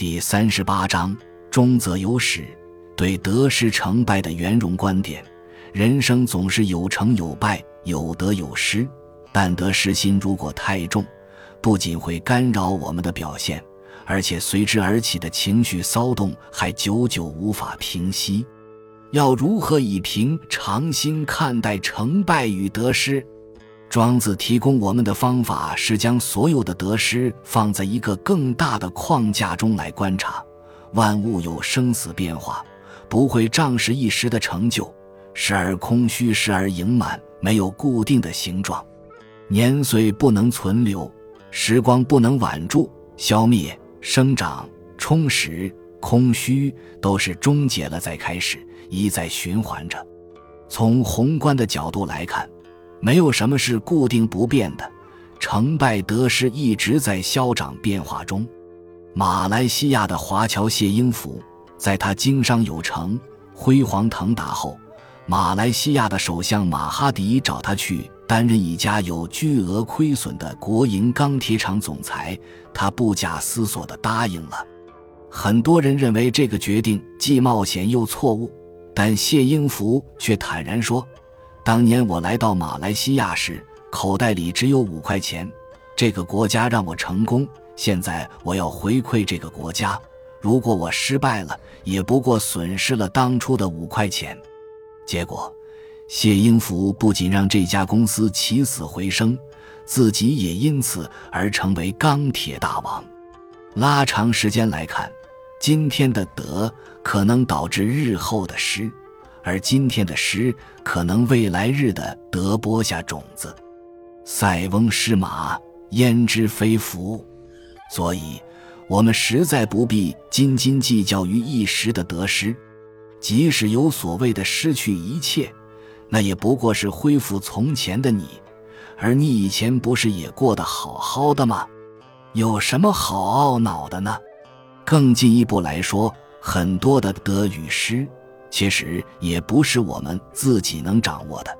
第三十八章中则有始，对得失成败的圆融观点。人生总是有成有败，有得有失，但得失心如果太重，不仅会干扰我们的表现，而且随之而起的情绪骚动还久久无法平息。要如何以平常心看待成败与得失？庄子提供我们的方法是将所有的得失放在一个更大的框架中来观察。万物有生死变化，不会仗势一时的成就，时而空虚，时而盈满，没有固定的形状。年岁不能存留，时光不能挽住，消灭、生长、充实、空虚，都是终结了再开始，一再循环着。从宏观的角度来看。没有什么是固定不变的，成败得失一直在消长变化中。马来西亚的华侨谢英福，在他经商有成、辉煌腾达后，马来西亚的首相马哈迪找他去担任一家有巨额亏损的国营钢铁厂总裁，他不假思索地答应了。很多人认为这个决定既冒险又错误，但谢英福却坦然说。当年我来到马来西亚时，口袋里只有五块钱。这个国家让我成功，现在我要回馈这个国家。如果我失败了，也不过损失了当初的五块钱。结果，谢英福不仅让这家公司起死回生，自己也因此而成为钢铁大王。拉长时间来看，今天的得可能导致日后的失。而今天的诗，可能未来日的得播下种子。塞翁失马，焉知非福？所以，我们实在不必斤斤计较于一时的得失。即使有所谓的失去一切，那也不过是恢复从前的你。而你以前不是也过得好好的吗？有什么好懊恼的呢？更进一步来说，很多的得与失。其实也不是我们自己能掌握的。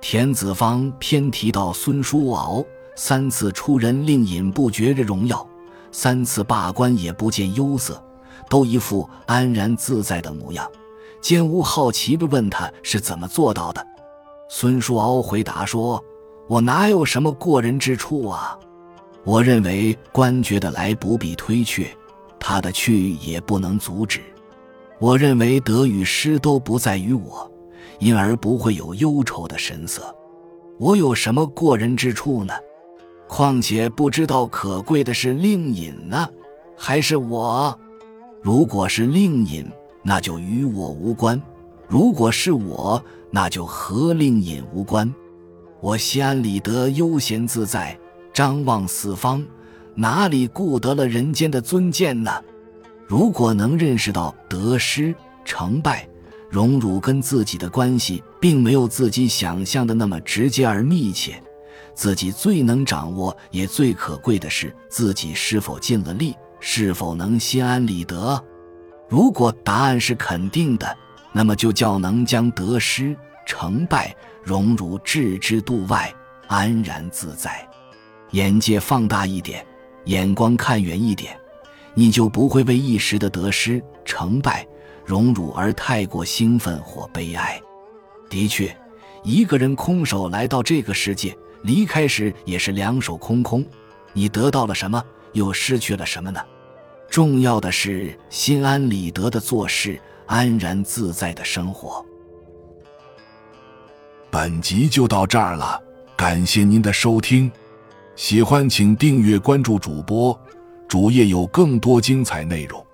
田子方偏提到孙叔敖三次出人令尹不觉着荣耀，三次罢官也不见忧色，都一副安然自在的模样。奸吾好奇地问他是怎么做到的。孙叔敖回答说：“我哪有什么过人之处啊？我认为官爵的来不必推却，他的去也不能阻止。”我认为得与失都不在于我，因而不会有忧愁的神色。我有什么过人之处呢？况且不知道可贵的是令尹呢，还是我？如果是令尹，那就与我无关；如果是我，那就和令尹无关。我心安理得，悠闲自在，张望四方，哪里顾得了人间的尊贱呢？如果能认识到得失成败荣辱跟自己的关系，并没有自己想象的那么直接而密切，自己最能掌握也最可贵的是自己是否尽了力，是否能心安理得。如果答案是肯定的，那么就叫能将得失成败荣辱置之度外，安然自在。眼界放大一点，眼光看远一点。你就不会为一时的得失、成败、荣辱而太过兴奋或悲哀。的确，一个人空手来到这个世界，离开时也是两手空空。你得到了什么，又失去了什么呢？重要的是心安理得的做事，安然自在的生活。本集就到这儿了，感谢您的收听，喜欢请订阅关注主播。主页有更多精彩内容。